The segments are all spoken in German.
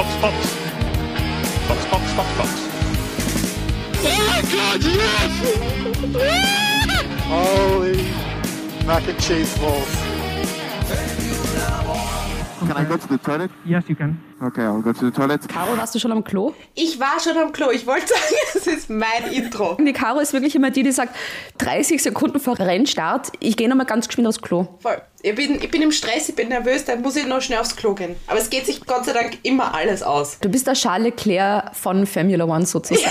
Box, Box. Box, Box, Box, Box. Oh God, yes! Holy mac and cheese balls. Can I go to the toilet? Yes, you can. Okay, I'll go to the toilet. Caro, warst du schon am Klo? Ich war schon am Klo. Ich wollte sagen, es ist mein Intro. Die Caro ist wirklich immer die, die sagt, 30 Sekunden vor Rennstart, ich gehe nochmal ganz geschwind aufs Klo. Voll. Ich bin, ich bin im Stress, ich bin nervös, dann muss ich noch schnell aufs Klo gehen. Aber es geht sich Gott sei Dank immer alles aus. Du bist der Charles Leclerc von Formula One sozusagen.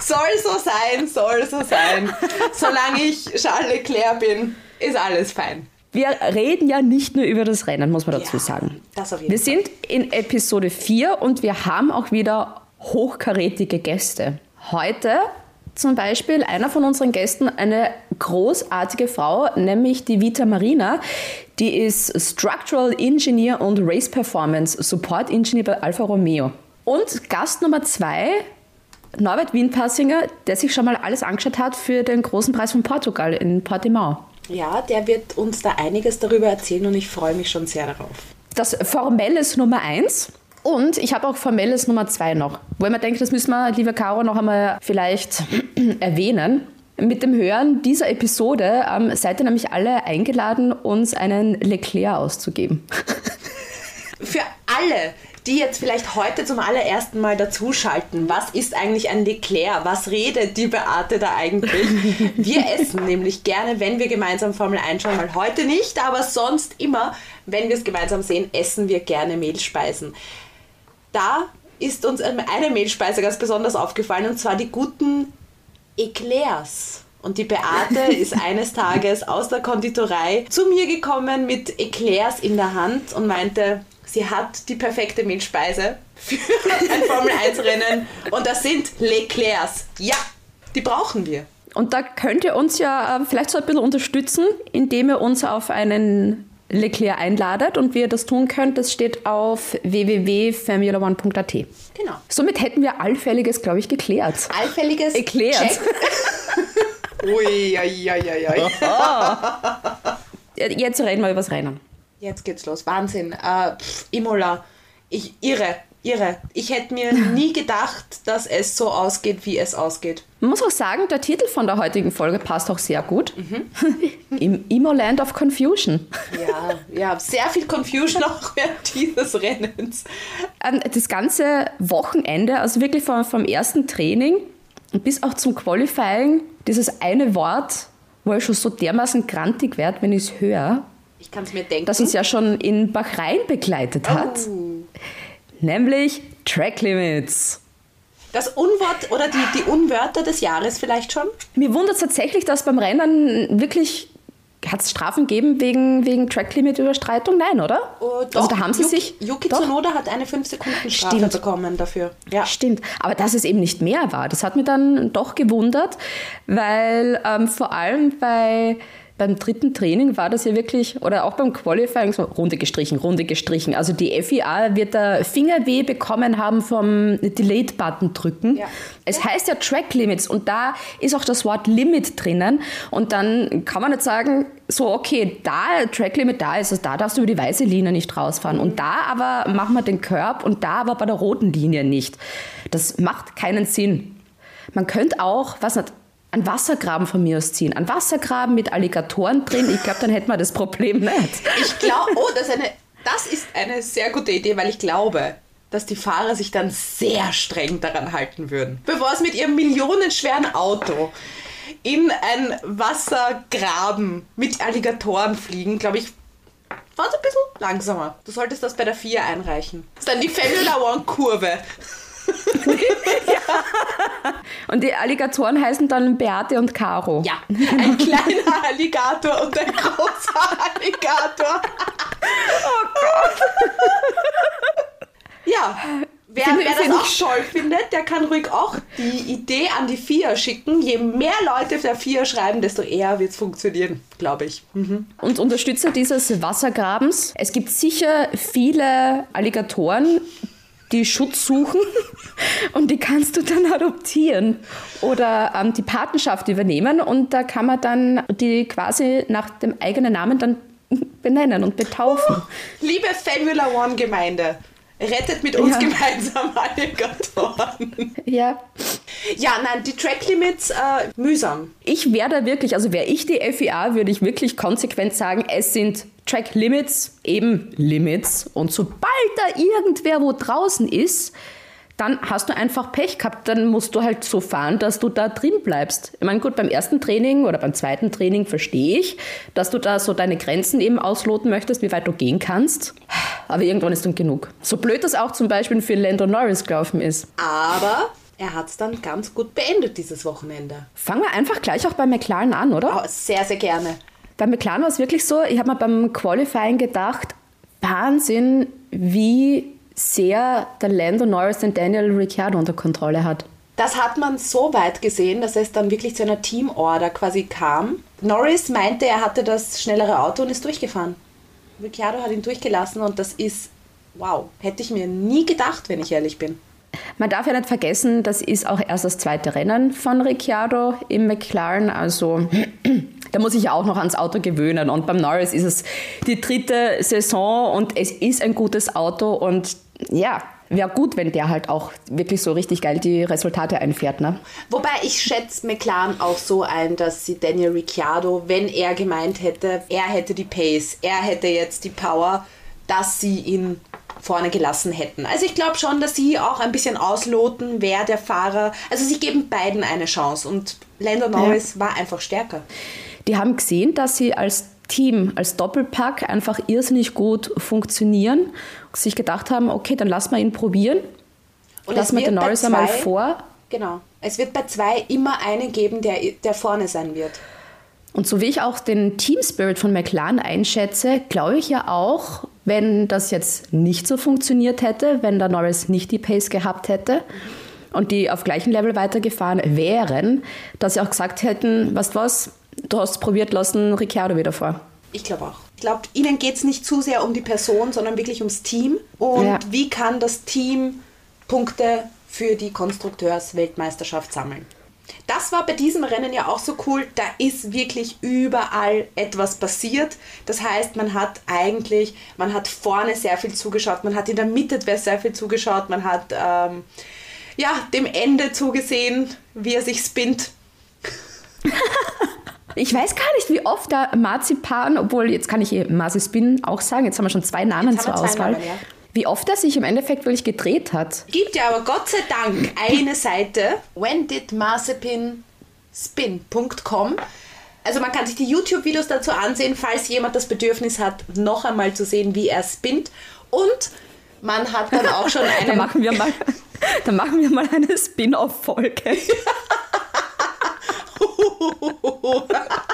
Soll so sein, soll so sein. Solange ich Charles Leclerc bin, ist alles fein. Wir reden ja nicht nur über das Rennen, muss man dazu Ja, sagen. das auf jeden Wir Fall. sind in Episode 4 und wir haben auch wieder hochkarätige Gäste. Heute zum Beispiel einer von unseren Gästen, eine großartige Frau, nämlich die Vita Marina. Die ist Structural Engineer und Race Performance Support Engineer bei Alfa Romeo. Und Gast Nummer zwei, Norbert Wienpassinger, der sich schon mal alles angeschaut hat für den großen Preis von Portugal in Portimao. Ja, der wird uns da einiges darüber erzählen und ich freue mich schon sehr darauf. Das formelles Nummer eins. Und ich habe auch formelles Nummer zwei noch. Wo ich mir denke, das müssen wir, liebe Caro, noch einmal vielleicht erwähnen. Mit dem Hören dieser Episode ähm, seid ihr nämlich alle eingeladen, uns einen Leclerc auszugeben. Für alle, die jetzt vielleicht heute zum allerersten Mal dazuschalten, was ist eigentlich ein Leclerc? Was redet die Beate da eigentlich? Wir essen nämlich gerne, wenn wir gemeinsam Formel 1 schauen, mal heute nicht, aber sonst immer, wenn wir es gemeinsam sehen, essen wir gerne Mehlspeisen. Da ist uns eine Mehlspeise ganz besonders aufgefallen und zwar die guten Eclairs. Und die Beate ist eines Tages aus der Konditorei zu mir gekommen mit Eclairs in der Hand und meinte, sie hat die perfekte Mehlspeise für ein Formel-1-Rennen und das sind Leclairs. Ja, die brauchen wir. Und da könnt ihr uns ja äh, vielleicht so ein bisschen unterstützen, indem ihr uns auf einen Leclerc einladet. Und wie ihr das tun könnt, das steht auf www.formula1.at. Genau. Somit hätten wir Allfälliges, glaube ich, geklärt. Allfälliges Erklärt. Check. Ui, ui, ui, ui. Jetzt reden wir über das Rennen. Jetzt geht's los. Wahnsinn. Äh, pff, Imola. Ich irre, irre. Ich hätte mir nie gedacht, dass es so ausgeht, wie es ausgeht. Man muss auch sagen, der Titel von der heutigen Folge passt auch sehr gut. Im Imo-Land of Confusion. Ja, ja, sehr viel Confusion auch während dieses Rennens. Ähm, Das ganze Wochenende, also wirklich vom, vom ersten Training bis auch zum Qualifying, dieses eine Wort, wo ich schon so dermaßen grantig werde, wenn ich es höre, Ich kann es mir denken. das uns ja schon in Bahrain begleitet hat. Nämlich Track Limits. Das Unwort oder die, die Unwörter des Jahres vielleicht schon? Mir wundert es tatsächlich, dass beim Rennen wirklich. Hat es Strafen gegeben wegen, wegen Track-Limit-Überstreitung? Nein, oder? Oh, also da haben sie Yuki, sich. Yuki doch, Tsunoda hat eine 5-Sekunden-Strafe Stimmt. bekommen dafür. Ja. Stimmt, aber dass es eben nicht mehr war, das hat mich dann doch gewundert, weil ähm, vor allem bei, beim dritten Training war das ja wirklich, oder auch beim Qualifying, so Runde gestrichen, Runde gestrichen. Also die FIA wird da Fingerweh bekommen haben vom Delete-Button drücken. Ja. Es heißt ja Track Limits und da ist auch das Wort Limit drinnen und dann kann man nicht sagen, so okay, da Track Limit da ist, also da darfst du über die weiße Linie nicht rausfahren und da aber machen wir den Curb und da aber bei der roten Linie nicht. Das macht keinen Sinn. Man könnte auch, was nicht, einen Wassergraben von mir aus ziehen. Einen Wassergraben mit Alligatoren drin. Ich glaube, dann hätten wir das Problem nicht. Ich glaube, oh, das ist, eine, das ist eine sehr gute Idee, weil ich glaube, dass die Fahrer sich dann sehr streng daran halten würden. Bevor es mit ihrem millionenschweren Auto in ein Wassergraben mit Alligatoren fliegen, glaube ich, war es ein bisschen langsamer. Du solltest das bei der 4 einreichen. Das ist dann die Formula One Kurve. Und die Alligatoren heißen dann Beate und Caro. Ja, ein kleiner Alligator und ein großer Alligator. Oh Gott. Ja, wer, wer das auch toll findet, der kann ruhig auch die Idee an die FIA schicken. Je mehr Leute auf der FIA schreiben, desto eher wird es funktionieren, glaube ich. Und Unterstützer dieses Wassergrabens. Es gibt sicher viele Alligatoren, die Schutz suchen und die kannst du dann adoptieren oder ähm, die Patenschaft übernehmen und da kann man dann die quasi nach dem eigenen Namen dann benennen und betaufen. Liebe Formula One Gemeinde, rettet mit uns Ja. gemeinsam Alligatoren. Ja. Ja, nein, die Track Limits, äh, mühsam. Ich wäre da wirklich, also wäre ich die FIA, würde ich wirklich konsequent sagen, es sind Track Limits, eben Limits. Und sobald da irgendwer wo draußen ist, dann hast du einfach Pech gehabt. Dann musst du halt so fahren, dass du da drin bleibst. Ich meine, gut, beim ersten Training oder beim zweiten Training verstehe ich, dass du da so deine Grenzen eben ausloten möchtest, wie weit du gehen kannst. Aber irgendwann ist dann genug. So blöd das auch zum Beispiel für Lando Norris gelaufen ist. Aber er hat es dann ganz gut beendet dieses Wochenende. Fangen wir einfach gleich auch bei McLaren an, oder? Oh, sehr, sehr gerne. Bei McLaren war es wirklich so, ich habe mir beim Qualifying gedacht, Wahnsinn, wie sehr der Lando Norris den Daniel Ricciardo unter Kontrolle hat. Das hat man so weit gesehen, dass es dann wirklich zu einer Teamorder quasi kam. Norris meinte, er hatte das schnellere Auto und ist durchgefahren. Ricciardo hat ihn durchgelassen und das ist, wow, hätte ich mir nie gedacht, wenn ich ehrlich bin. Man darf ja nicht vergessen, das ist auch erst das zweite Rennen von Ricciardo im McLaren, also da muss ich ja auch noch ans Auto gewöhnen. Und beim Norris ist es die dritte Saison und es ist ein gutes Auto und ja, wäre gut, wenn der halt auch wirklich so richtig geil die Resultate einfährt. Ne? Wobei ich schätze McLaren auch so ein, dass sie Daniel Ricciardo, wenn er gemeint hätte, er hätte die Pace, er hätte jetzt die Power, dass sie ihn vorne gelassen hätten. Also ich glaube schon, dass sie auch ein bisschen ausloten, wer der Fahrer. Also sie geben beiden eine Chance und Lando Norris war einfach stärker. Die haben gesehen, dass sie als Team, als Doppelpack einfach irrsinnig gut funktionieren und sich gedacht haben, okay, dann lassen wir ihn probieren. Und Lassen wir den Norris einmal vor. Genau. Es wird bei zwei immer einen geben, der, der vorne sein wird. Und so wie ich auch den Team Spirit von McLaren einschätze, glaube ich ja auch, wenn das jetzt nicht so funktioniert hätte, wenn der Norris nicht die Pace gehabt hätte und die auf gleichem Level weitergefahren wären, dass sie auch gesagt hätten, du was, du hast probiert lassen, Ricciardo wieder vor. Ich glaube auch. Ich glaube, ihnen geht es nicht zu sehr um die Person, sondern wirklich ums Team. Und Ja. wie kann das Team Punkte für die Konstrukteursweltmeisterschaft sammeln? Das war bei diesem Rennen ja auch so cool. Da ist wirklich überall etwas passiert. Das heißt, man hat eigentlich, man hat vorne sehr viel zugeschaut, man hat in der Mitte sehr viel zugeschaut, man hat ähm, ja dem Ende zugesehen, wie er sich spinnt. Ich weiß gar nicht, wie oft der Marzipan, obwohl jetzt kann ich eh Marzispin auch sagen, jetzt haben wir schon zwei Namen Jetzt zur Auswahl, Namen, ja. wie oft er sich im Endeffekt wirklich gedreht hat. Gibt ja aber Gott sei Dank eine Seite, whendidmarzipinspin.com. Also man kann sich die YouTube-Videos dazu ansehen, falls jemand das Bedürfnis hat, noch einmal zu sehen, wie er spinnt. Und man hat dann auch schon Da einen... machen wir mal, da machen wir mal eine Spin-off-Folge.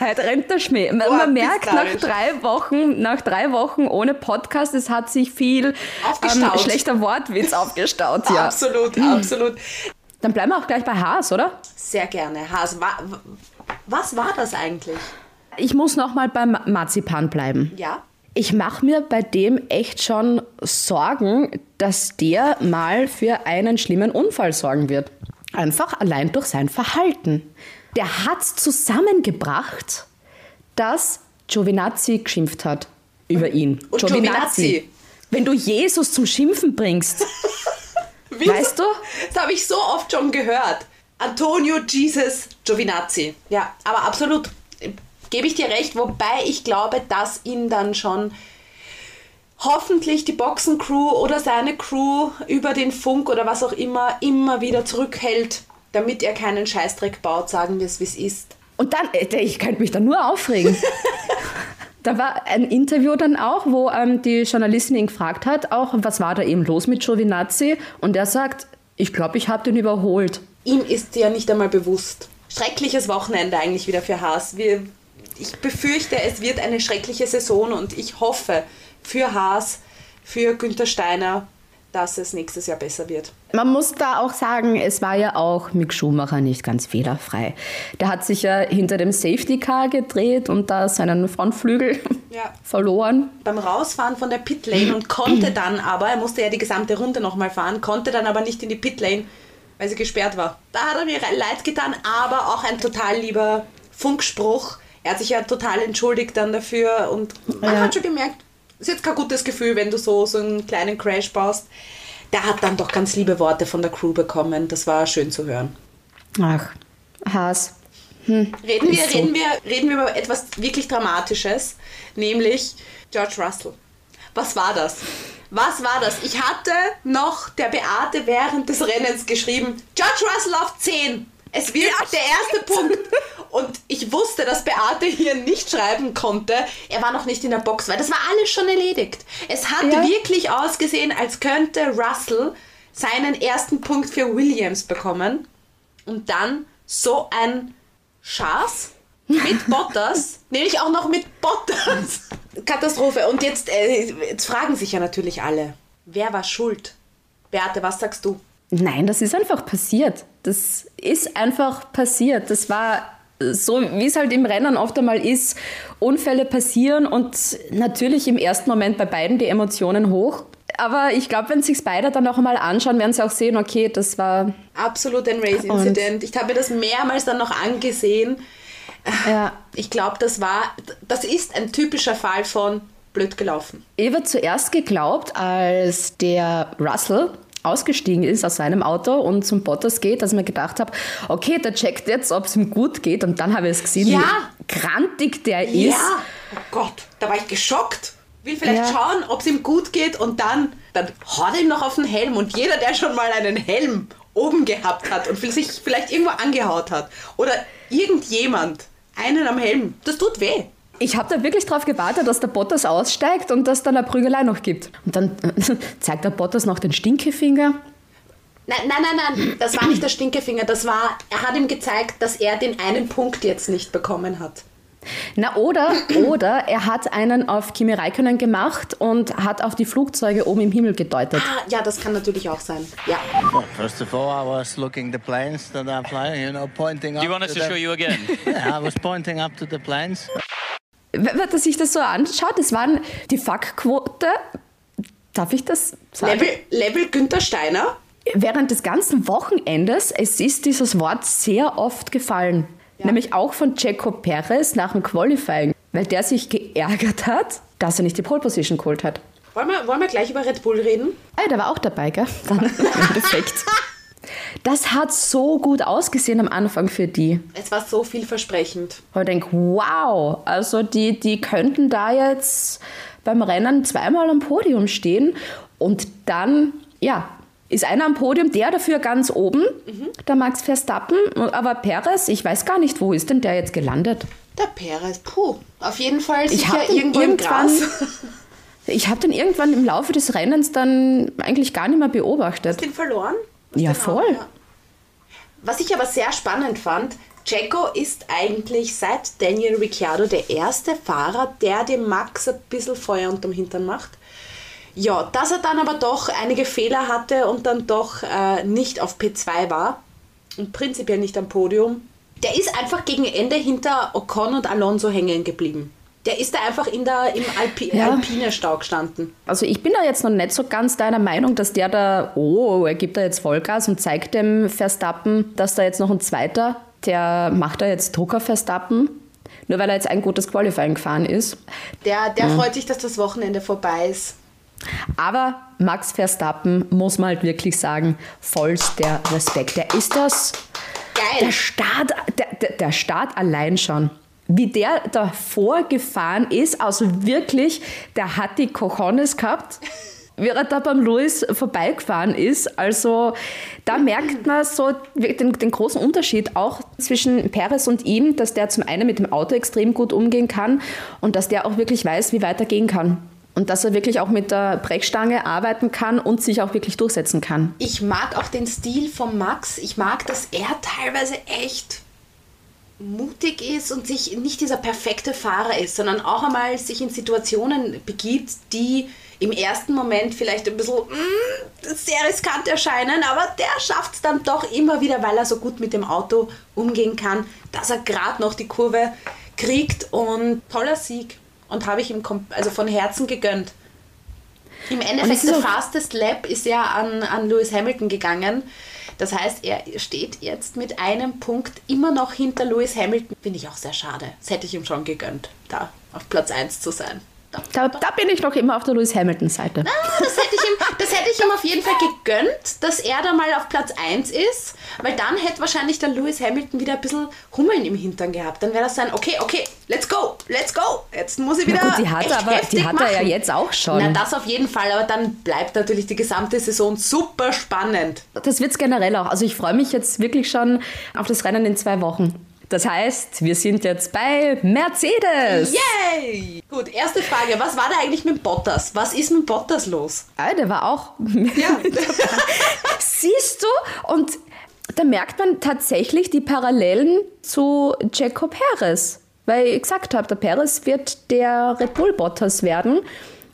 Heute rennt der Schmäh. Man, Boah, man merkt nach drei Wochen, nach drei Wochen ohne Podcast, es hat sich viel ähm, schlechter Wortwitz aufgestaut. Ja. Absolut, absolut. Dann bleiben wir auch gleich bei Haas, oder? Sehr gerne. Has, wa, was war das eigentlich? Ich muss noch mal beim Marzipan bleiben. Ja? Ich mache mir bei dem echt schon Sorgen, dass der mal für einen schlimmen Unfall sorgen wird. Einfach allein durch sein Verhalten. Der hat zusammengebracht, dass Giovinazzi geschimpft hat über ihn. Und Giovinazzi. Wenn du Jesus zum Schimpfen bringst? Weißt du? Das habe ich so oft schon gehört. Antonio Jesus Giovinazzi. Ja, aber absolut. Gebe ich dir recht, wobei ich glaube, dass ihn dann schon hoffentlich die Boxencrew oder seine Crew über den Funk oder was auch immer immer wieder zurückhält, damit er keinen Scheißdreck baut, sagen wir es, wie es ist. Und dann, äh, ich könnte mich da nur aufregen. da war ein Interview dann auch, wo ähm, die Journalistin ihn gefragt hat, auch was war da eben los mit Giovinazzi? Und er sagt, ich glaube, ich habe den überholt. Ihm ist ja nicht einmal bewusst. Schreckliches Wochenende eigentlich wieder für Haas. Wir, ich befürchte, es wird eine schreckliche Saison und ich hoffe für Haas, für Günther Steiner, dass es nächstes Jahr besser wird. Man muss da auch sagen, es war ja auch Mick Schumacher nicht ganz fehlerfrei. Der hat sich ja hinter dem Safety Car gedreht und da seinen Frontflügel Ja. verloren. Beim Rausfahren von der Pitlane und konnte dann aber, er musste ja die gesamte Runde nochmal fahren, konnte dann aber nicht in die Pitlane, weil sie gesperrt war. Da hat er mir leid getan, aber auch ein total lieber Funkspruch. Er hat sich ja total entschuldigt dann dafür und man Ja. hat schon gemerkt, ist jetzt kein gutes Gefühl, wenn du so, so einen kleinen Crash baust. Der hat dann doch ganz liebe Worte von der Crew bekommen. Das war schön zu hören. Ach, Haas. Reden wir, so. reden, wir, reden wir über etwas wirklich Dramatisches, nämlich George Russell. Was war das? Was war das? Ich hatte noch der Beate während des Rennens geschrieben, George Russell auf 10. Es wird der erste Punkt. Und ich wusste, dass Beate hier nicht schreiben konnte. Er war noch nicht in der Box, weil das war alles schon erledigt. Es hat Ja. wirklich ausgesehen, als könnte Russell seinen ersten Punkt für Williams bekommen. Und dann so ein Schaß mit Bottas, nämlich auch noch mit Bottas. Katastrophe. Und jetzt, äh, jetzt fragen sich ja natürlich alle, wer war schuld? Beate, was sagst du? Nein, das ist einfach passiert. Das ist einfach passiert. Das war so, wie es halt im Rennen oft einmal ist. Unfälle passieren und natürlich im ersten Moment bei beiden die Emotionen hoch. Aber ich glaube, wenn sich beide dann auch mal anschauen, werden sie auch sehen, okay, das war Absolut ein Race-Incident. Ich habe mir das mehrmals dann noch angesehen. ja, Ich glaube, das war, das ist ein typischer Fall von blöd gelaufen. Ich habe zuerst geglaubt, als der Russell ausgestiegen ist aus seinem Auto und zum Bottas geht, dass ich mir gedacht habe, okay, der checkt jetzt, ob es ihm gut geht. Und dann habe ich es gesehen, Ja. wie grantig der ist. Ja, oh Gott, da war ich geschockt. Will vielleicht Ja. schauen, ob es ihm gut geht und dann, dann haut er ihm noch auf den Helm. Und jeder, der schon mal einen Helm oben gehabt hat und sich vielleicht irgendwo angehaut hat oder irgendjemand einen am Helm, das tut weh. Ich habe da wirklich drauf gewartet, dass der Bottas aussteigt und dass dann eine Prügelei noch gibt. Und dann zeigt der Bottas noch den Stinkefinger. Nein, nein, nein, nein, das war nicht der Stinkefinger, das war, er hat ihm gezeigt, dass er den einen Punkt jetzt nicht bekommen hat. Na oder, oder er hat einen auf Kimi Räikkönen gemacht und hat auf die Flugzeuge oben im Himmel gedeutet. Ah, ja, das kann natürlich auch sein. Ja. Well, first of all, I was looking the planes that are flying, you know, pointing up. Do you want us to the- show you again? Yeah, I was pointing up to the planes. Wenn man sich das so anschaut, das waren die Fuckquote, darf ich das sagen? Level, Level Günther Steiner. Während des ganzen Wochenendes, es ist dieses Wort sehr oft gefallen. Nämlich auch von Checo Perez nach dem Qualifying, weil der sich geärgert hat, dass er nicht die Pole Position geholt hat. Wollen wir, wollen wir gleich über Red Bull reden? Ah, der war auch dabei, gell? Dann im Endeffekt. Das hat so gut ausgesehen am Anfang für die. Es war so vielversprechend. Und ich denke, wow, also die, die könnten da jetzt beim Rennen zweimal am Podium stehen. Und dann, ja, ist einer am Podium, der dafür ganz oben, der Max Verstappen. Aber Perez, ich weiß gar nicht, wo ist denn der jetzt gelandet? Der Perez, puh, auf jeden Fall Ich sicher irgendwo im Gras. Ich habe den irgendwann im Laufe des Rennens dann eigentlich gar nicht mehr beobachtet. Den verloren? Ja, Den auch, voll. ja. Was ich aber sehr spannend fand, Checo ist eigentlich seit Daniel Ricciardo der erste Fahrer, der dem Max ein bisschen Feuer unterm Hintern macht. Ja, dass er dann aber doch einige Fehler hatte und dann doch äh, nicht auf P2 war und prinzipiell nicht am Podium, der ist einfach gegen Ende hinter Ocon und Alonso hängen geblieben. Der ist da einfach in der, im Alpi Ja. Alpine Stau gestanden. Also ich bin da jetzt noch nicht so ganz deiner Meinung, dass der da, oh, er gibt da jetzt Vollgas und zeigt dem Verstappen, dass da jetzt noch ein zweiter, der macht da jetzt Druck auf Verstappen, nur weil er jetzt ein gutes Qualifying gefahren ist. Der, der freut sich, dass das Wochenende vorbei ist. Aber Max Verstappen, muss man halt wirklich sagen, vollster Respekt. Der ist das, Geil. der Start, der, der Start allein schon. Wie der davor gefahren ist, also wirklich, der hat die Cojones gehabt, wie er da beim Louis vorbeigefahren ist. Also da merkt man so den, den großen Unterschied auch zwischen Perez und ihm, dass der zum einen mit dem Auto extrem gut umgehen kann und dass der auch wirklich weiß, wie weiter gehen kann. Und dass er wirklich auch mit der Brechstange arbeiten kann und sich auch wirklich durchsetzen kann. Ich mag auch den Stil von Max. Ich mag, dass er teilweise echt mutig ist und sich nicht dieser perfekte Fahrer ist, sondern auch einmal sich in Situationen begibt, die im ersten Moment vielleicht ein bisschen mm, sehr riskant erscheinen, aber der schafft es dann doch immer wieder, weil er so gut mit dem Auto umgehen kann, dass er gerade noch die Kurve kriegt und toller Sieg. Und habe ich ihm also von Herzen gegönnt. Im Endeffekt, der Fastest Lap ist ja an, an Lewis Hamilton gegangen. Das heißt, er steht jetzt mit einem Punkt immer noch hinter Lewis Hamilton. Finde ich auch sehr schade. Das hätte ich ihm schon gegönnt, da auf Platz 1 zu sein. Da, Da, bin ich noch immer auf der Lewis Hamilton-Seite. das, hätte ich ihm, das hätte ich ihm auf jeden Fall gegönnt, dass er da mal auf Platz 1 ist, weil dann hätte wahrscheinlich der Lewis Hamilton wieder ein bisschen Hummeln im Hintern gehabt. Dann wäre das sein, okay, okay, let's go, let's go. Jetzt muss ich wieder. Na gut, die hat er aber- die hat er ja jetzt auch schon. Na, das auf jeden Fall, aber dann bleibt natürlich die gesamte Saison super spannend. Das wird's generell auch. Also ich freue mich jetzt wirklich schon auf das Rennen in zwei Wochen. Das heißt, wir sind jetzt bei Mercedes. Yay! Gut, erste Frage. Was war da eigentlich mit Bottas? Was ist mit Bottas los? Ah, der war auch. Ja. Siehst du? Und da merkt man tatsächlich die Parallelen zu Checo Perez. Weil ich gesagt habe, der Perez wird der Red Bull Bottas werden.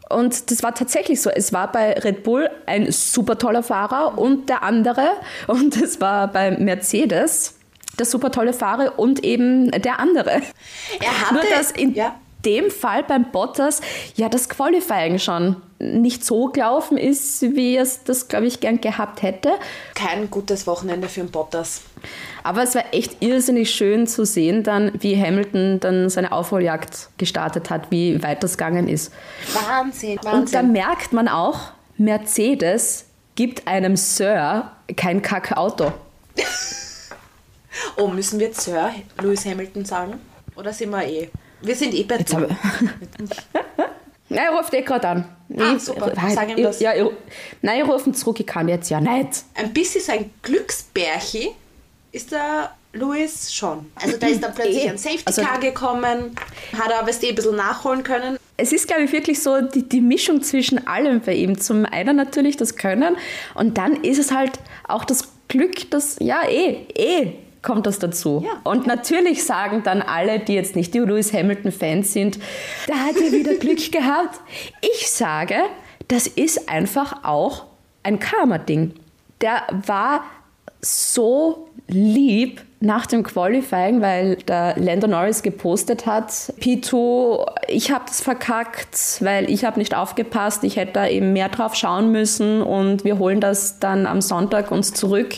Und das war tatsächlich so. Es war bei Red Bull ein super toller Fahrer und der andere. Und es war bei Mercedes der super tolle Fahrer und eben der andere. Er hatte, Nur dass in ja. dem Fall beim Bottas ja das Qualifying schon nicht so gelaufen ist, wie es das, glaube ich, gern gehabt hätte. kein gutes Wochenende für den Bottas. Aber es war echt irrsinnig schön zu sehen dann, wie Hamilton dann seine Aufholjagd gestartet hat, wie weit das gegangen ist. Wahnsinn, Und da Wahnsinn. merkt man auch, Mercedes gibt einem Sir kein Kackauto. Oh, müssen wir jetzt Sir Lewis Hamilton sagen? Oder sind wir eh? Wir sind eh bei Jetzt du. habe Nein, er ruft eh gerade an. Ah, Ich- super. ich- Sag ihm ich- das. Ja, ich, nein, ich rufe ihn zurück, ich kann jetzt ja nicht. Ein bisschen so ein Glücksbärchi ist der Louis schon. Also da ist dann plötzlich Eh. ein Safety Also- Car gekommen, hat er weißt du, ein bisschen nachholen können. Es ist, glaube ich, wirklich so die, die Mischung zwischen allem bei ihm. Zum einen natürlich das Können und dann ist es halt auch das Glück, dass, ja, eh, eh kommt das dazu. Ja. und natürlich sagen dann alle, die jetzt nicht die Lewis Hamilton-Fans sind, da hat er wieder Glück gehabt. Ich sage, das ist einfach auch ein Karma-Ding. Der war so lieb nach dem Qualifying, weil der Lando Norris gepostet hat, P2, ich habe das verkackt, weil ich habe nicht aufgepasst, ich hätte da eben mehr drauf schauen müssen und wir holen das dann am Sonntag uns zurück.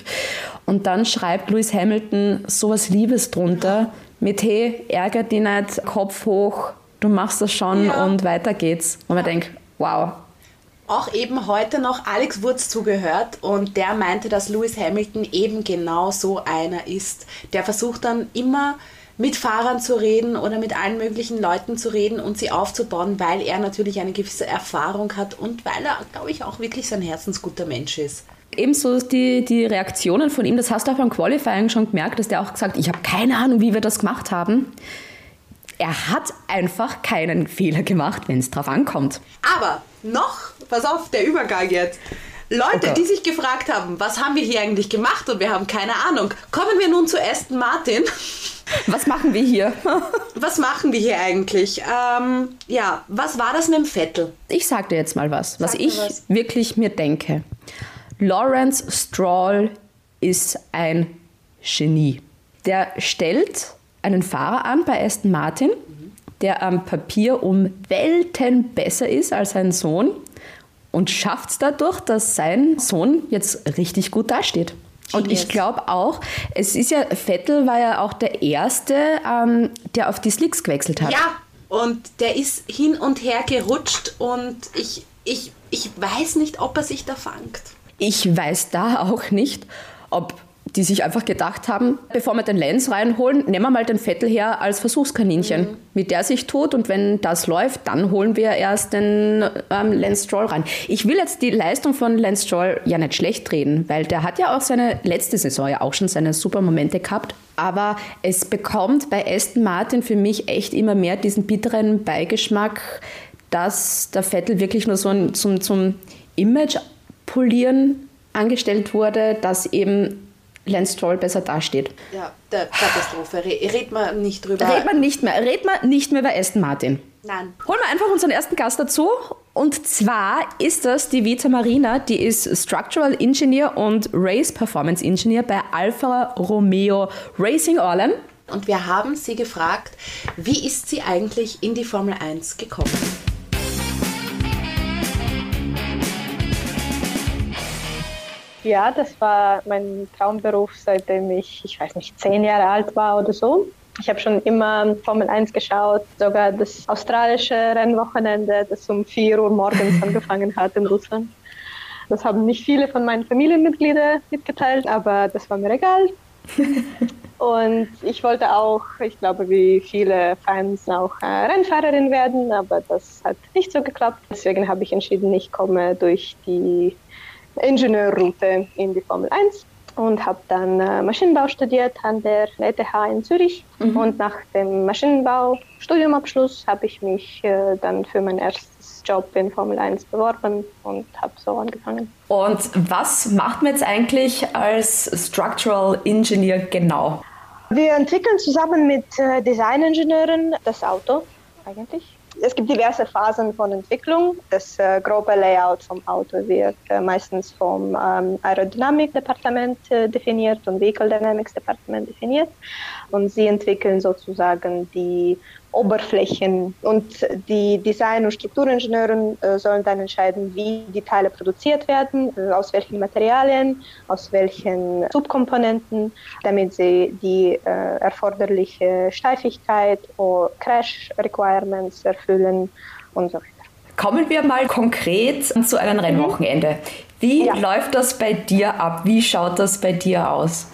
Und dann schreibt Lewis Hamilton sowas Liebes drunter mit, hey, ärger dich nicht, Kopf hoch, du machst das schon Ja. und weiter geht's. Und man denkt, wow, Auch eben heute noch Alex Wurz zugehört und der meinte, dass Lewis Hamilton eben genau so einer ist. Der versucht dann immer mit Fahrern zu reden oder mit allen möglichen Leuten zu reden und sie aufzubauen, weil er natürlich eine gewisse Erfahrung hat und weil er, glaube ich, auch wirklich so ein herzensguter Mensch ist. Ebenso die, die Reaktionen von ihm, das hast du auch beim Qualifying schon gemerkt, dass der auch gesagt ich habe keine Ahnung, wie wir das gemacht haben. Er hat einfach keinen Fehler gemacht, wenn es drauf ankommt. Aber noch, pass auf, der Übergang jetzt. Leute, Okay. die sich gefragt haben, was haben wir hier eigentlich gemacht und wir haben keine Ahnung. Kommen wir nun zu Aston Martin. Was machen wir hier? Was machen wir hier eigentlich? Ähm, ja, was war das mit dem Vettel? Ich sage dir jetzt mal was, was Sag mir ich was. wirklich mir denke. Lawrence Stroll ist ein Genie. Der stellt einen Fahrer an bei Aston Martin, der am Papier um Welten besser ist als sein Sohn und schafft es dadurch, dass sein Sohn jetzt richtig gut dasteht. Und ich glaube auch, es ist ja, Vettel war ja auch der Erste, ähm, der auf die Slicks gewechselt hat. Ja, und der ist hin und her gerutscht und ich, ich, ich weiß nicht, ob er sich da fangt. Ich weiß da auch nicht, ob die sich einfach gedacht haben, bevor wir den Lenz reinholen, nehmen wir mal den Vettel her als Versuchskaninchen, wie der sich tut. Und wenn das läuft, dann holen wir erst den ähm, Lance Stroll rein. Ich will jetzt die Leistung von Lance Stroll ja nicht schlecht reden, weil der hat ja auch seine letzte Saison ja auch schon seine super Momente gehabt. Aber es bekommt bei Aston Martin für mich echt immer mehr diesen bitteren Beigeschmack, dass der Vettel wirklich nur so ein, zum, zum Image polieren angestellt wurde, dass eben Lance Stroll besser dasteht. Ja, der Katastrophe. Re red mal nicht drüber. Red man nicht mehr, red man nicht mehr bei Aston Martin. Nein. Holen wir einfach unseren ersten Gast dazu. Und zwar ist das die Vita Marina, die ist Structural Engineer und Race Performance Engineer bei Alfa Romeo Racing Orlen. Und wir haben sie gefragt, wie ist sie eigentlich in die Formel 1 gekommen? Ja, das war mein Traumberuf, seitdem ich, ich weiß nicht, zehn Jahre alt war oder so. Ich habe schon immer Formel 1 geschaut, sogar das australische Rennwochenende, das um 4 Uhr morgens angefangen hat in Russland. Das haben nicht viele von meinen Familienmitgliedern mitgeteilt, aber das war mir egal. Und ich wollte auch, ich glaube, wie viele Fans auch äh, Rennfahrerin werden, aber das hat nicht so geklappt. Deswegen habe ich entschieden, ich komme durch die Ingenieurroute in die Formel 1 und habe dann äh, Maschinenbau studiert an der ETH in Zürich. Mhm. Und nach dem Maschinenbau-Studiumabschluss habe ich mich äh, dann für mein erstes Job in Formel 1 beworben und habe so angefangen. Und was macht man jetzt eigentlich als Structural Engineer genau? Wir entwickeln zusammen mit äh, Designingenieuren das Auto eigentlich es gibt diverse Phasen von Entwicklung. Das äh, grobe Layout vom Auto wird äh, meistens vom ähm, Aerodynamik-Departement äh, definiert und Vehicle Dynamics-Departement definiert. Und sie entwickeln sozusagen die Oberflächen und die Design- und Strukturingenieure äh, sollen dann entscheiden, wie die Teile produziert werden, äh, aus welchen Materialien, aus welchen Subkomponenten, damit sie die äh, erforderliche Steifigkeit oder Crash Requirements erfüllen und so weiter. Kommen wir mal konkret zu einem Rennwochenende. Wie ja. läuft das bei dir ab? Wie schaut das bei dir aus?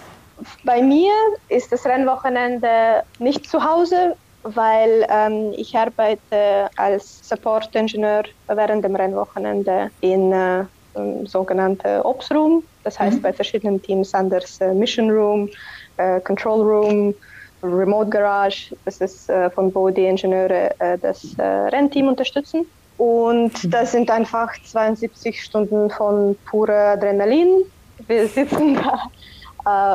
Bei mir ist das Rennwochenende nicht zu Hause, weil ähm, ich arbeite als Support-Ingenieur während dem Rennwochenende in äh, sogenannte Ops Room, das heißt mhm. bei verschiedenen Teams anders äh, Mission Room, äh, Control Room, Remote Garage, das ist äh, von wo die Ingenieure äh, das äh, Rennteam unterstützen. Und mhm. das sind einfach 72 Stunden von pure Adrenalin. Wir sitzen da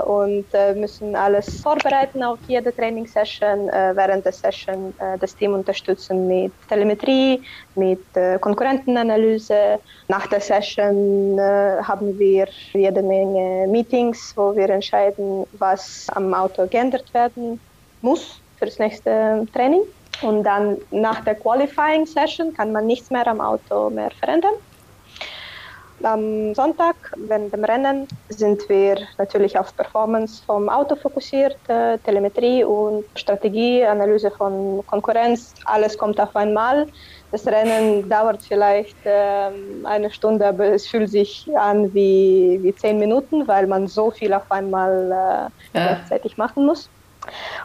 und äh, müssen alles vorbereiten auf jede Trainingssession. Äh, während der Session das Team unterstützen mit Telemetrie, mit Konkurrentenanalyse. Nach der Session haben wir jede Menge Meetings, wo wir entscheiden, was am Auto geändert werden muss für das nächste Training. Und dann nach der Qualifying Session kann man nichts mehr am Auto mehr verändern. Am Sonntag, während dem Rennen, sind wir natürlich auf Performance vom Auto fokussiert, äh, Telemetrie und Strategie, Analyse von Konkurrenz. Alles kommt auf einmal. Das Rennen dauert vielleicht äh, eine Stunde, aber es fühlt sich an wie, wie zehn Minuten, weil man so viel auf einmal äh, ja. gleichzeitig machen muss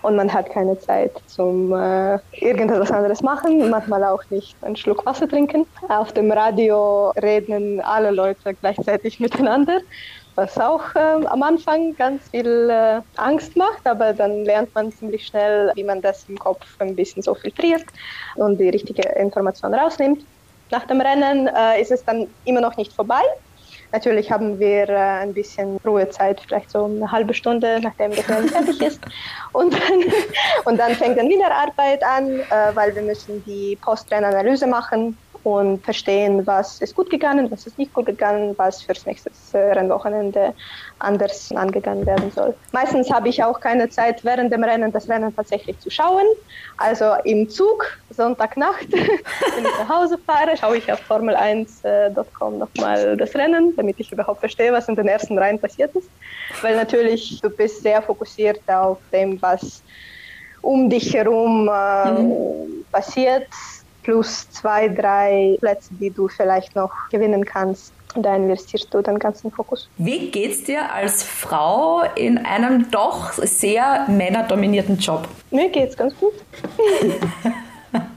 und man hat keine Zeit zum äh, irgendetwas anderes machen, manchmal auch nicht einen Schluck Wasser trinken. Auf dem Radio reden alle Leute gleichzeitig miteinander, was auch äh, am Anfang ganz viel äh, Angst macht, aber dann lernt man ziemlich schnell, wie man das im Kopf ein bisschen so filtriert und die richtige Information rausnimmt. Nach dem Rennen äh, ist es dann immer noch nicht vorbei, Natürlich haben wir äh, ein bisschen Ruhezeit, vielleicht so eine halbe Stunde, nachdem das Rennen fertig ist. Und dann, und dann fängt dann wieder Arbeit an, äh, weil wir müssen die Postrennanalyse machen und verstehen, was ist gut gegangen, was ist nicht gut gegangen, was fürs nächste Rennwochenende anders angegangen werden soll. Meistens habe ich auch keine Zeit, während dem Rennen das Rennen tatsächlich zu schauen. Also im Zug, Sonntagnacht, wenn ich nach Hause fahre, schaue ich auf Formel1.com nochmal das Rennen, damit ich überhaupt verstehe, was in den ersten Reihen passiert ist. Weil natürlich, du bist sehr fokussiert auf dem, was um dich herum äh, mhm. passiert plus zwei, drei Plätze, die du vielleicht noch gewinnen kannst. Da investierst du den ganzen Fokus. Wie geht's dir als Frau in einem doch sehr männerdominierten Job? Mir geht's ganz gut.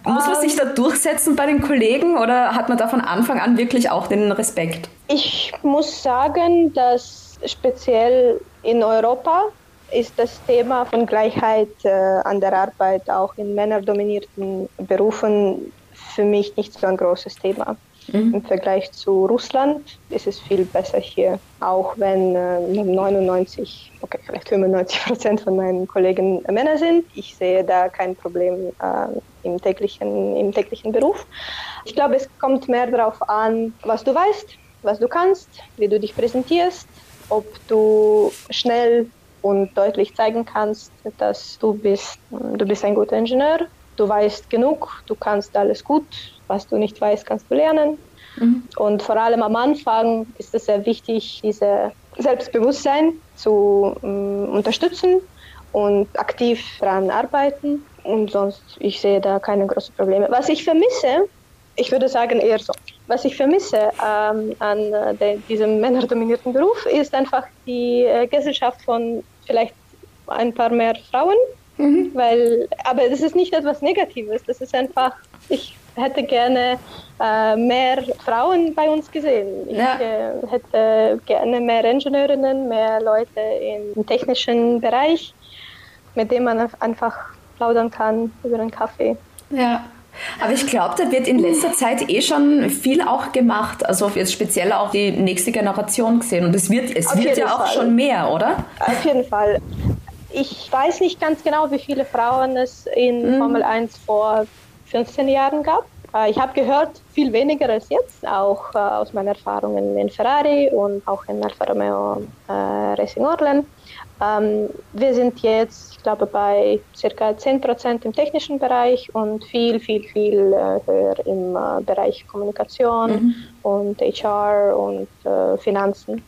Muss man sich da durchsetzen bei den Kollegen oder hat man da von Anfang an wirklich auch den Respekt? Ich muss sagen, dass speziell in Europa ist das Thema von Gleichheit äh, an der Arbeit auch in männerdominierten Berufen für mich nicht so ein großes Thema. Mhm. Im Vergleich zu Russland ist es viel besser hier, auch wenn äh, 99, okay, vielleicht 95 Prozent von meinen Kollegen Männer sind. Ich sehe da kein Problem äh, im, täglichen, im täglichen Beruf. Ich glaube, es kommt mehr darauf an, was du weißt, was du kannst, wie du dich präsentierst, ob du schnell und deutlich zeigen kannst, dass du bist, du bist ein guter Ingenieur du weißt genug, du kannst alles gut, was du nicht weißt, kannst du lernen. Mhm. Und vor allem am Anfang ist es sehr wichtig, diese Selbstbewusstsein zu ähm, unterstützen und aktiv daran arbeiten. Und sonst, ich sehe da keine großen Probleme. Was ich vermisse, ich würde sagen eher so, was ich vermisse ähm, an äh, de, diesem männerdominierten Beruf, ist einfach die äh, Gesellschaft von vielleicht ein paar mehr Frauen. Mhm. Weil, aber das ist nicht etwas Negatives, das ist einfach, ich hätte gerne äh, mehr Frauen bei uns gesehen. Ich ja. äh, hätte gerne mehr Ingenieurinnen, mehr Leute im technischen Bereich, mit denen man einfach plaudern kann über einen Kaffee. Ja. Aber ich glaube, da wird in letzter Zeit eh schon viel auch gemacht. Also jetzt speziell auch die nächste Generation gesehen. Und es wird, es wird ja auch schon mehr, oder? Auf jeden Fall. Ich weiß nicht ganz genau, wie viele Frauen es in mhm. Formel 1 vor 15 Jahren gab. Äh, ich habe gehört, viel weniger als jetzt, auch äh, aus meinen Erfahrungen in Ferrari und auch in Alfa Romeo äh, Racing Orlen. Ähm, wir sind jetzt, ich glaube, bei circa 10 Prozent im technischen Bereich und viel, viel, viel höher im Bereich Kommunikation mhm. und HR und Finanzen.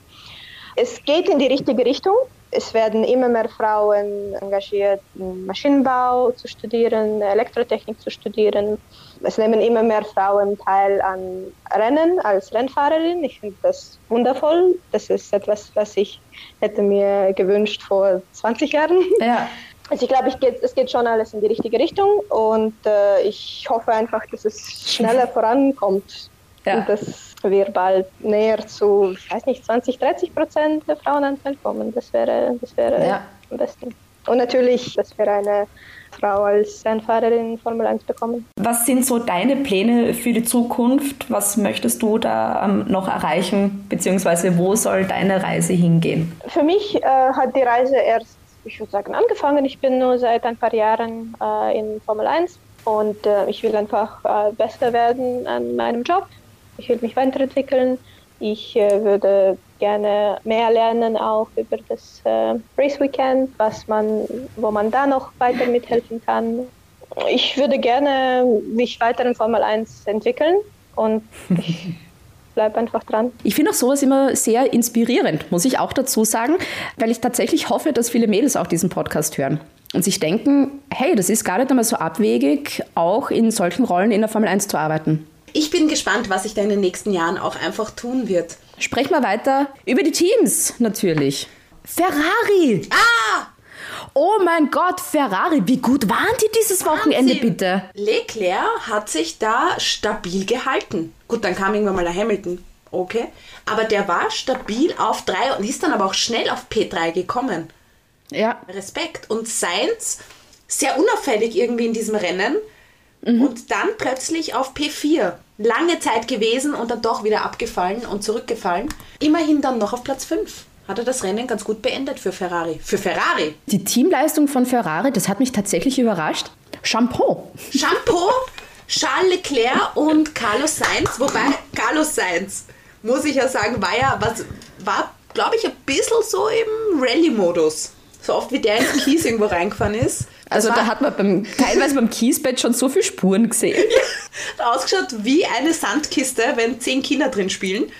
Es geht in die richtige Richtung. Es werden immer mehr Frauen engagiert, Maschinenbau zu studieren, Elektrotechnik zu studieren. Es nehmen immer mehr Frauen teil an Rennen als Rennfahrerin. Ich finde das wundervoll. Das ist etwas, was ich hätte mir gewünscht vor 20 Jahren. Ja. Also ich glaube, ich geht, es geht schon alles in die richtige Richtung und äh, ich hoffe einfach, dass es schneller vorankommt ja. und dass wir bald näher zu, ich weiß nicht, 20, 30 Prozent der Frauenanteil kommen. Das wäre, das wäre ja. am besten. Und natürlich, dass wir eine Frau als Rennfahrerin Formel 1 bekommen. Was sind so deine Pläne für die Zukunft? Was möchtest du da ähm, noch erreichen? Beziehungsweise wo soll deine Reise hingehen? Für mich äh, hat die Reise erst, ich würde sagen, angefangen. Ich bin nur seit ein paar Jahren äh, in Formel 1 und äh, ich will einfach äh, besser werden an meinem Job. Ich will mich weiterentwickeln. Ich äh, würde gerne mehr lernen auch über das äh, Race Weekend, was man, wo man da noch weiter mithelfen kann. Ich würde gerne mich weiter in Formel 1 entwickeln und ich bleibe einfach dran. Ich finde auch sowas immer sehr inspirierend, muss ich auch dazu sagen, weil ich tatsächlich hoffe, dass viele Mädels auch diesen Podcast hören und sich denken, hey, das ist gar nicht einmal so abwegig, auch in solchen Rollen in der Formel 1 zu arbeiten. Ich bin gespannt, was sich da in den nächsten Jahren auch einfach tun wird. Sprechen wir weiter über die Teams natürlich. Ferrari! Ah! Oh mein Gott, Ferrari, wie gut waren die dieses Wochenende bitte? Leclerc hat sich da stabil gehalten. Gut, dann kam irgendwann mal der Hamilton. Okay. Aber der war stabil auf 3 und ist dann aber auch schnell auf P3 gekommen. Ja. Respekt. Und Sainz, sehr unauffällig irgendwie in diesem Rennen, Mhm. Und dann plötzlich auf P4. Lange Zeit gewesen und dann doch wieder abgefallen und zurückgefallen. Immerhin dann noch auf Platz 5 hat er das Rennen ganz gut beendet für Ferrari. Für Ferrari. Die Teamleistung von Ferrari, das hat mich tatsächlich überrascht. Shampoo. Shampoo, Charles Leclerc und Carlos Sainz. Wobei Carlos Sainz, muss ich ja sagen, war ja, was, war, glaube ich, ein bisschen so im Rallye-Modus. So oft wie der ins Kies irgendwo reingefahren ist. Also da hat man beim, teilweise beim Kiesbett schon so viele Spuren gesehen. Ja, ausgeschaut wie eine Sandkiste, wenn zehn Kinder drin spielen.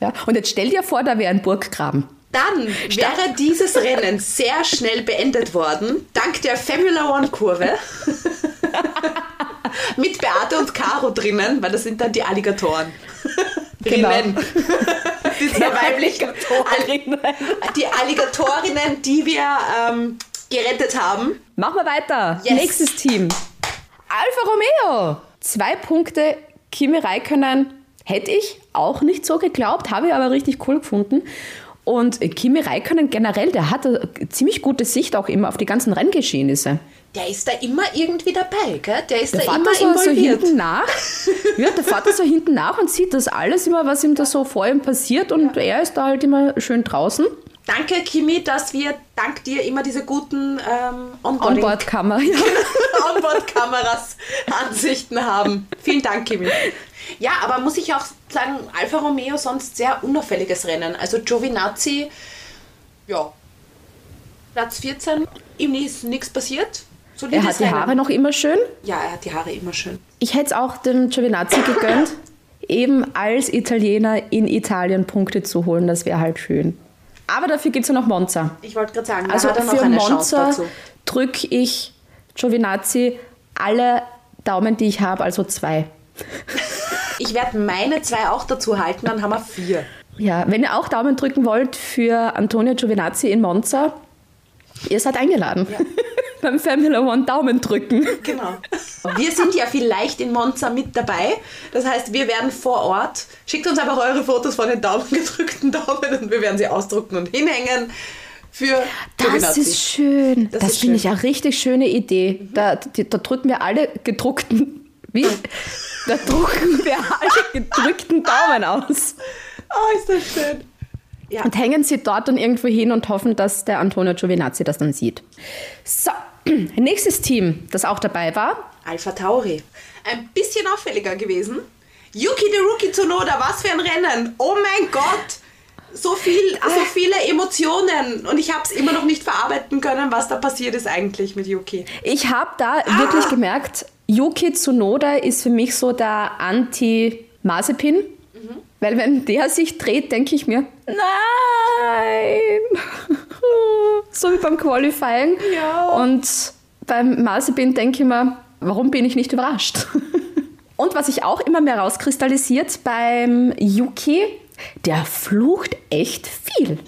Ja, und jetzt stell dir vor, da wäre ein Burggraben. Dann wäre dieses Rennen sehr schnell beendet worden, dank der Formula One Kurve. Mit Beate und Caro drinnen, weil das sind dann die Alligatoren. Genau. die zwei weiblichen Alligatoren. Die Alligatorinnen, die wir ähm, gerettet haben. Machen wir weiter. Yes. Nächstes Team. Alfa Romeo. Zwei Punkte. Kimi Räikkönen hätte ich auch nicht so geglaubt, habe ich aber richtig cool gefunden. Und Kimi Räikkönen generell, der hat eine ziemlich gute Sicht auch immer auf die ganzen Renngeschehnisse. Der ist da immer irgendwie dabei, gell? Der ist der da immer so, involviert. so hinten nach. Ja, der fährt da so hinten nach und sieht das alles immer, was ihm da so vor ihm passiert und ja. er ist da halt immer schön draußen. Danke, Kimi, dass wir dank dir immer diese guten ähm, Onboard-Kameras ja. Onboard Ansichten haben. Vielen Dank, Kimi. Ja, aber muss ich auch sagen, Alfa Romeo sonst sehr unauffälliges Rennen. Also Giovinazzi, ja, Platz 14, ihm ist nichts passiert. Solides er hat die Rennen. Haare noch immer schön? Ja, er hat die Haare immer schön. Ich hätte es auch dem Giovinazzi gegönnt, eben als Italiener in Italien Punkte zu holen. Das wäre halt schön. Aber dafür gibt es ja noch Monza. Ich wollte gerade sagen, Also für Monza drücke ich Giovinazzi alle Daumen, die ich habe, also zwei. Ich werde meine zwei auch dazu halten, dann haben wir vier. Ja, wenn ihr auch Daumen drücken wollt für Antonio Giovinazzi in Monza, ihr seid eingeladen. Beim Formula One Daumen drücken. Genau. Wir sind ja vielleicht in Monza mit dabei. Das heißt, wir werden vor Ort. Schickt uns einfach eure Fotos von den Daumen gedrückten Daumen und wir werden sie ausdrucken und hinhängen für Das ist schön. Das Das, finde ich eine richtig schöne Idee. Da, die, da drücken wir alle gedruckten. Wie? Da drucken wir alle gedrückten Daumen aus. Oh, ist das schön. Ja. Und hängen sie dort dann irgendwo hin und hoffen, dass der Antonio Giovinazzi das dann sieht. So, nächstes Team, das auch dabei war. Alpha Tauri. Ein bisschen auffälliger gewesen. Yuki the Rookie Tsunoda, was für ein Rennen. Oh mein Gott. So, viel, so viele Emotionen. Und ich habe es immer noch nicht verarbeiten können, was da passiert ist eigentlich mit Yuki. Ich habe da wirklich gemerkt, Yuki Tsunoda ist für mich so der Anti-Mazepin. Weil wenn der sich dreht, denke ich mir, nein! so wie beim Qualifying. Ja. Und beim Mazepin denke ich mir, warum bin ich nicht überrascht? Und was sich auch immer mehr rauskristallisiert beim Yuki, der flucht echt viel.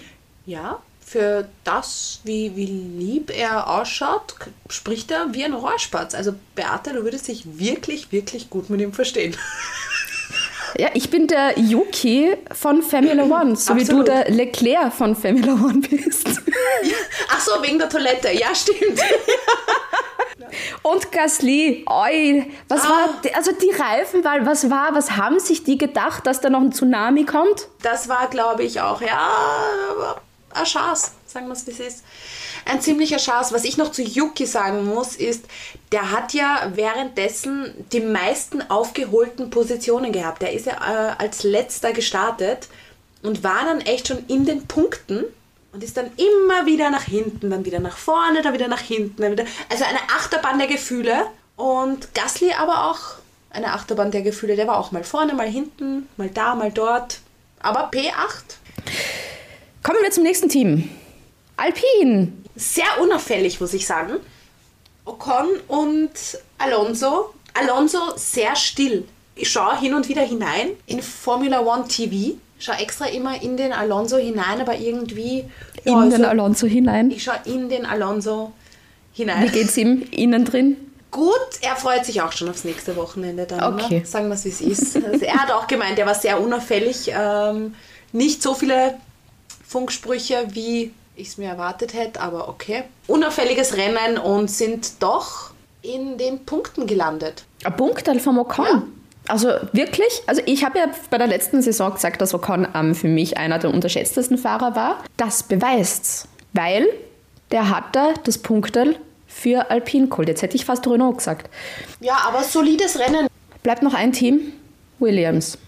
Ja, für das, wie, wie lieb er ausschaut, spricht er wie ein Rohrspatz. Also Beate, du würdest dich wirklich, wirklich gut mit ihm verstehen. Ja, ich bin der Yuki von Formula One, so wie du Absolut. der Leclerc von Formula One bist. Ach so, wegen der Toilette. Ja, stimmt. Und Gasly, oi, was war, also die Reifenwahl, was war, was haben sich die gedacht, dass da noch ein Tsunami kommt? Das war, glaube ich, auch, ja, ein Chance, sagen wir es, wie es ist. Ein ziemlicher Chance. Was ich noch zu Yuki sagen muss, ist, der hat ja währenddessen die meisten aufgeholten Positionen gehabt. Der ist ja äh, als letzter gestartet und war dann echt schon in den Punkten und ist dann immer wieder nach hinten, dann wieder nach vorne, dann wieder nach hinten. Dann wieder. Also eine Achterbahn der Gefühle. Und Gasly aber auch eine Achterbahn der Gefühle. Der war auch mal vorne, mal hinten, mal da, mal dort. Aber P8 Kommen wir zum nächsten Team. Alpine. Sehr unauffällig, muss ich sagen. Ocon und Alonso. Alonso sehr still. Ich schaue hin und wieder hinein in Formula One TV. Ich schaue extra immer in den Alonso hinein, aber irgendwie. In ja, den so- Alonso hinein. Ich schaue in den Alonso Wie hinein. geht's ihm innen drin? Gut, er freut sich auch schon aufs nächste Wochenende dann. Okay. Ne? Sagen wir es, wie es ist. Also er hat auch gemeint, er war sehr unauffällig. Ähm, nicht so viele Funksprüche, wie ich es mir erwartet hätte, aber okay. Unauffälliges Rennen und sind doch in den Punkten gelandet. Ein Punkteil vom Ocon. Also wirklich, also ich habe ja bei der letzten Saison gesagt, dass Ocon ähm, für mich einer der unterschätztesten Fahrer war. Das beweist's, weil der hat da das Punkteil für Alpine geholt. Jetzt hätte ich fast Renault gesagt. Ja, aber solides Rennen. Bleibt noch ein Team, Williams.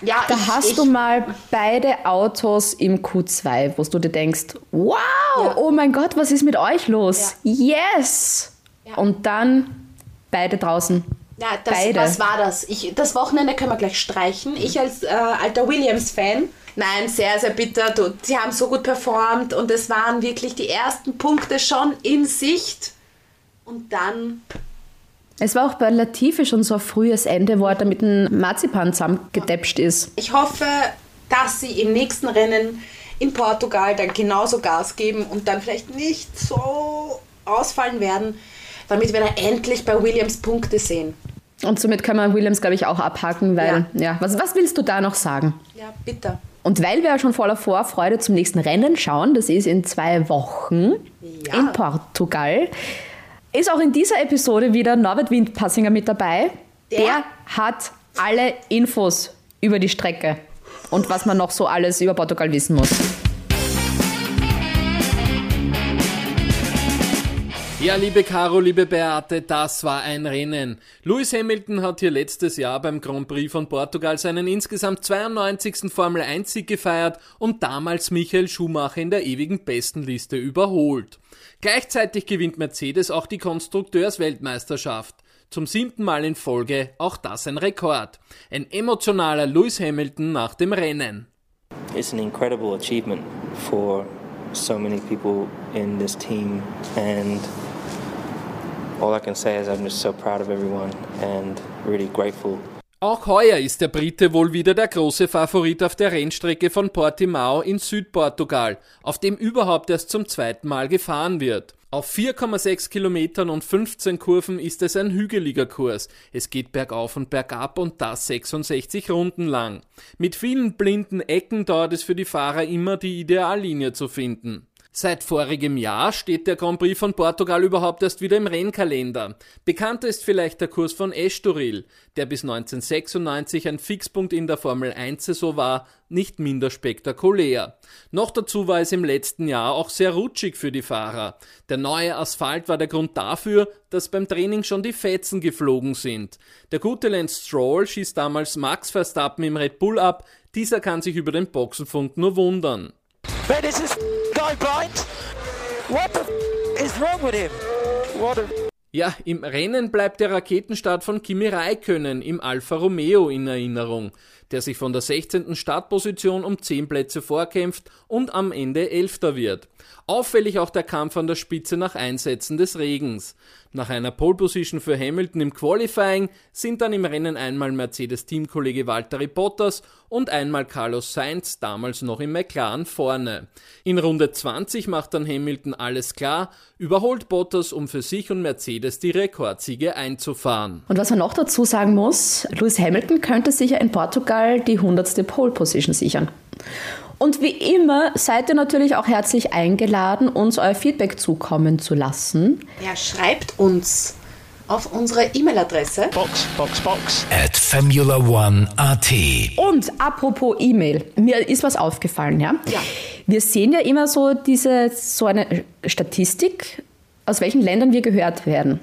Ja, Da ich, hast ich, du mal beide Autos im Q2, wo du dir denkst, wow, Ja. oh mein Gott, was ist mit euch los? Yes! Ja. Und dann beide draußen. Ja, das, Beide. was war das? Ich, das Wochenende können wir gleich streichen. Ich als äh, alter Williams-Fan. Nein, sehr, sehr bitter. Du, sie haben so gut performt und es waren wirklich die ersten Punkte schon in Sicht. Und dann, Es war auch bei Latifi schon so ein frühes Ende, wo er da mit dem Marzipan zusammengedäpscht ist. ich hoffe, dass sie im nächsten Rennen in Portugal dann genauso Gas geben und dann vielleicht nicht so ausfallen werden, damit wir da endlich bei Williams Punkte sehen. Und somit kann man Williams, glaube ich, auch abhaken, weil, ja, was, was willst du da noch sagen? Ja, bitter. Und weil wir ja schon voller Vorfreude zum nächsten Rennen schauen, das ist in zwei Wochen Ja. in Portugal, ist auch in dieser Episode wieder Norbert Windpassinger mit dabei. Der- Der hat alle Infos über die Strecke und was man noch so alles über Portugal wissen muss. Ja, liebe Caro, liebe Beate, das war ein Rennen. Lewis Hamilton hat hier letztes Jahr beim Grand Prix von Portugal seinen insgesamt 92. Formel 1 Sieg gefeiert und damals Michael Schumacher in der ewigen Bestenliste überholt. Gleichzeitig gewinnt Mercedes auch die Konstrukteursweltmeisterschaft. Zum siebten Mal in Folge auch das ein Rekord. Ein emotionaler Lewis Hamilton nach dem Rennen. it's an incredible achievement for so many people in this team, and all I can say is I'm just so proud of everyone and really grateful. Auch heuer ist der Brite wohl wieder der große Favorit auf der Rennstrecke von Portimao in Südportugal, auf dem überhaupt erst zum zweiten Mal gefahren wird. Auf 4,6 Kilometern und 15 Kurven ist es ein hügeliger Kurs. Es geht bergauf und bergab und das 66 Runden lang. Mit vielen blinden Ecken dauert es für die Fahrer immer die Ideallinie zu finden. Seit vorigem Jahr steht der Grand Prix von Portugal überhaupt erst wieder im Rennkalender. Bekannter ist vielleicht der Kurs von Estoril, der bis 1996 ein Fixpunkt in der Formel 1 Saison war, nicht minder spektakulär. Noch dazu war es im letzten Jahr auch sehr rutschig für die Fahrer. Der neue Asphalt war der Grund dafür, dass beim Training schon die Fetzen geflogen sind. Der gute Lance Stroll schießt damals Max Verstappen im Red Bull ab, dieser kann sich über den Boxenfunk nur wundern. Man, is this guy blind? What the is wrong with him? What Ja, im Rennen bleibt der Raketenstart von Kimi Räikkönen im Alfa Romeo in Erinnerung, der sich von der 16. Startposition um 10 Plätze vorkämpft und am Ende Elfter wird. Auffällig auch der Kampf an der Spitze nach Einsätzen des Regens. Nach einer Pole Position für Hamilton im Qualifying sind dann im Rennen einmal Mercedes-Teamkollege Valtteri Bottas und einmal Carlos Sainz, damals noch im McLaren, vorne. In Runde 20 macht dann Hamilton alles klar, überholt Bottas, um für sich und Mercedes die Rekordsiege einzufahren. Und was man noch dazu sagen muss, Lewis Hamilton könnte sicher in Portugal die 100. Pole Position sichern. Und wie immer seid ihr natürlich auch herzlich eingeladen, uns euer Feedback zukommen zu lassen. Ja, schreibt uns auf unsere E-Mail-Adresse. Box, Box, Box. At Formula One AT. Und apropos E-Mail, mir ist was aufgefallen, ja? Ja. Wir sehen ja immer so diese so eine Statistik, aus welchen Ländern wir gehört werden.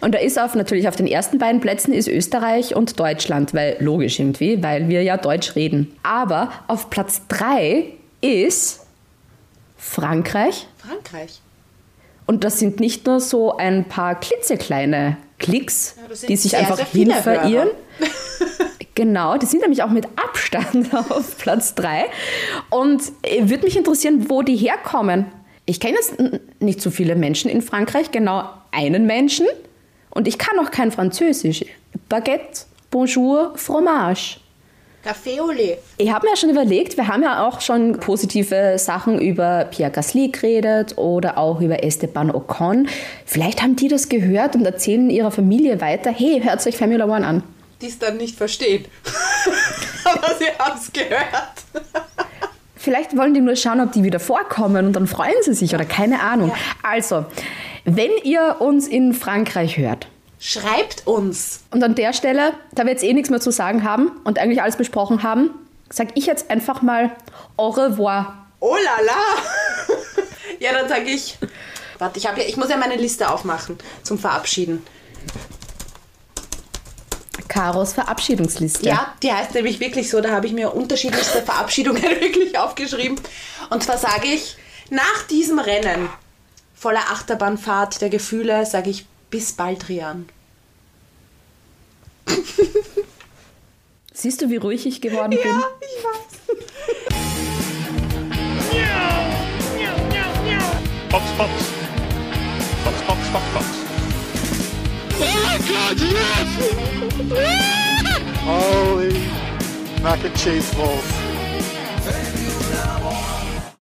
Und da ist auf natürlich auf den ersten beiden Plätzen ist Österreich und Deutschland, weil logisch irgendwie, weil wir ja Deutsch reden. Aber auf Platz 3 ist Frankreich. Frankreich. Und das sind nicht nur so ein paar klitzekleine Klicks, Ja, die sich sehr, einfach sehr hin verirren. Genau, die sind nämlich auch mit Abstand auf Platz 3. Und äh, würde mich interessieren, wo die herkommen. Ich kenne jetzt nicht so viele Menschen in Frankreich, genau einen Menschen. Und ich kann auch kein Französisch. Baguette, Bonjour, Fromage. Café au lait. Ich habe mir ja schon überlegt, wir haben ja auch schon positive Sachen über Pierre Gasly geredet oder auch über Esteban Ocon. Vielleicht haben die das gehört und erzählen ihrer Familie weiter, hey, hört euch Formula One an. Die es dann nicht verstehen. Aber sie haben es gehört. Vielleicht wollen die nur schauen, ob die wieder vorkommen und dann freuen sie sich oder keine Ahnung. Also, wenn ihr uns in Frankreich hört Schreibt uns. und an der Stelle, da wir jetzt eh nichts mehr zu sagen haben und eigentlich alles besprochen haben, sage ich jetzt einfach mal au revoir. Oh la la. ja, dann sage ich. Warte, ich, ja, ich muss ja meine Liste aufmachen zum Verabschieden. Karos Verabschiedungsliste. Ja, die heißt nämlich wirklich so, da habe ich mir unterschiedlichste Verabschiedungen wirklich aufgeschrieben. Und zwar sage ich, nach diesem Rennen voller Achterbahnfahrt der Gefühle, sage ich bis bald, Rian. Siehst du, wie ruhig ich geworden bin? Ja, ich weiß. Box, Box. Box, Box, Box, Box. Holy mac and cheese balls.